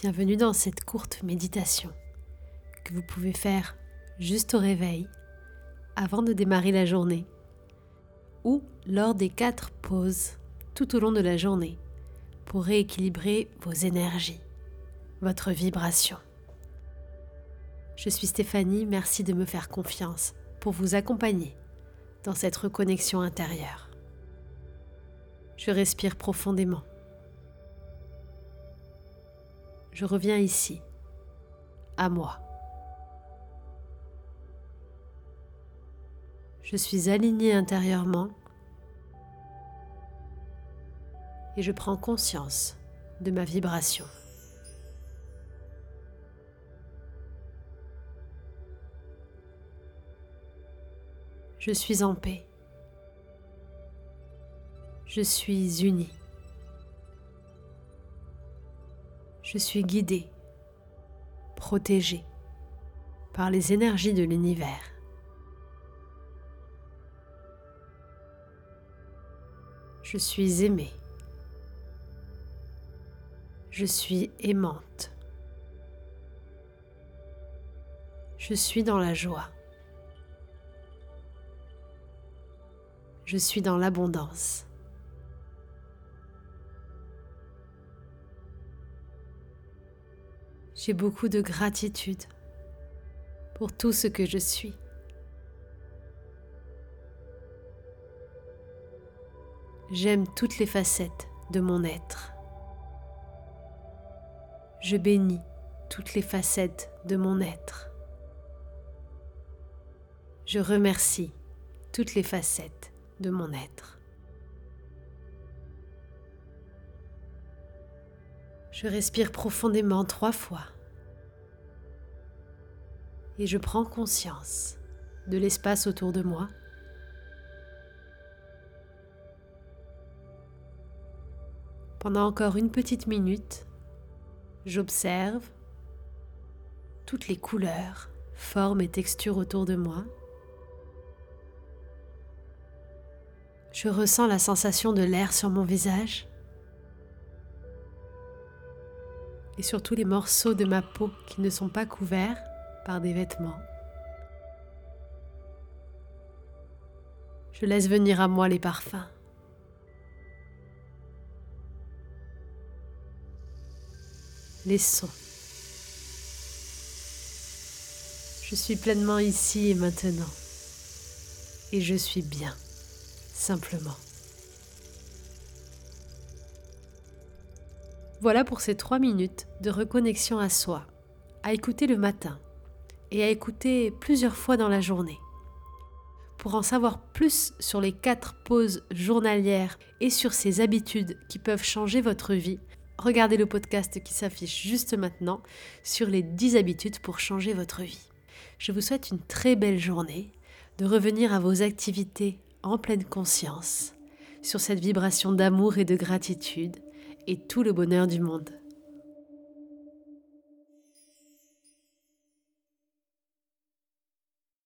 Bienvenue dans cette courte méditation que vous pouvez faire juste au réveil, avant de démarrer la journée, ou lors des quatre pauses tout au long de la journée pour rééquilibrer vos énergies, votre vibration. Je suis Stéphanie, merci de me faire confiance pour vous accompagner dans cette reconnexion intérieure. Je respire profondément je reviens ici, à moi. Je suis aligné intérieurement et je prends conscience de ma vibration. Je suis en paix. Je suis unie. Je suis guidée, protégée par les énergies de l'univers. Je suis aimée. Je suis aimante. Je suis dans la joie. Je suis dans l'abondance. J'ai beaucoup de gratitude pour tout ce que je suis. J'aime toutes les facettes de mon être. Je bénis toutes les facettes de mon être. Je remercie toutes les facettes de mon être. Je respire profondément trois fois et je prends conscience de l'espace autour de moi. Pendant encore une petite minute, j'observe toutes les couleurs, formes et textures autour de moi. Je ressens la sensation de l'air sur mon visage. Et surtout les morceaux de ma peau qui ne sont pas couverts par des vêtements. Je laisse venir à moi les parfums. Les sons. Je suis pleinement ici et maintenant. Et je suis bien, simplement. Voilà pour ces trois minutes de reconnexion à soi, à écouter le matin et à écouter plusieurs fois dans la journée. Pour en savoir plus sur les quatre pauses journalières et sur ces habitudes qui peuvent changer votre vie, regardez le podcast qui s'affiche juste maintenant sur les 10 habitudes pour changer votre vie. Je vous souhaite une très belle journée, de revenir à vos activités en pleine conscience, sur cette vibration d'amour et de gratitude et tout le bonheur du monde.